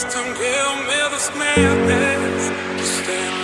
just don't give me this madness. Stay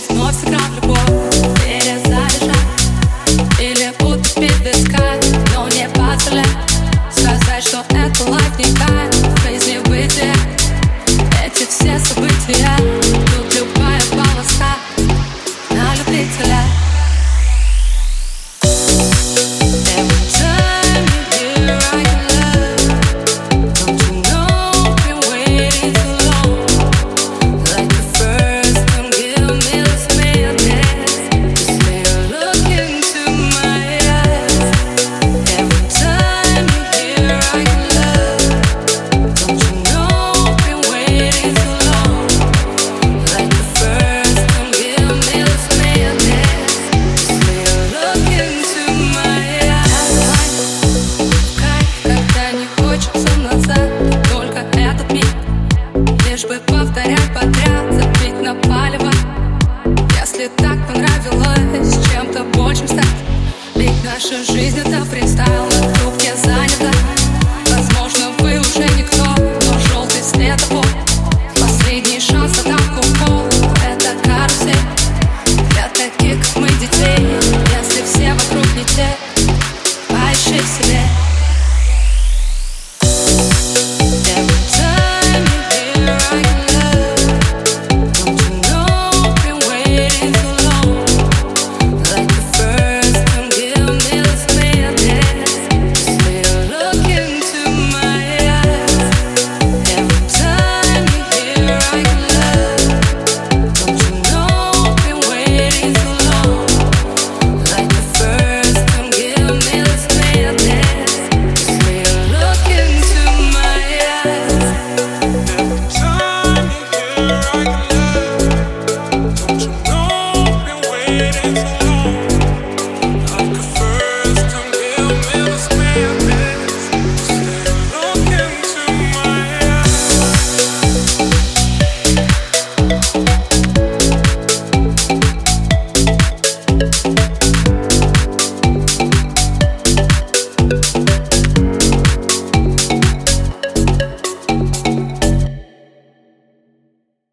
você, nossa, Если так понравилось чем-то большим стать Ведь наша жизнь это фристайл На трубке занята. Возможно, вы уже никто Но желтый след Последний шанс атаку пол Это карусель. Для таких, как мы, детей Если все вокруг не те а Поищи в себе.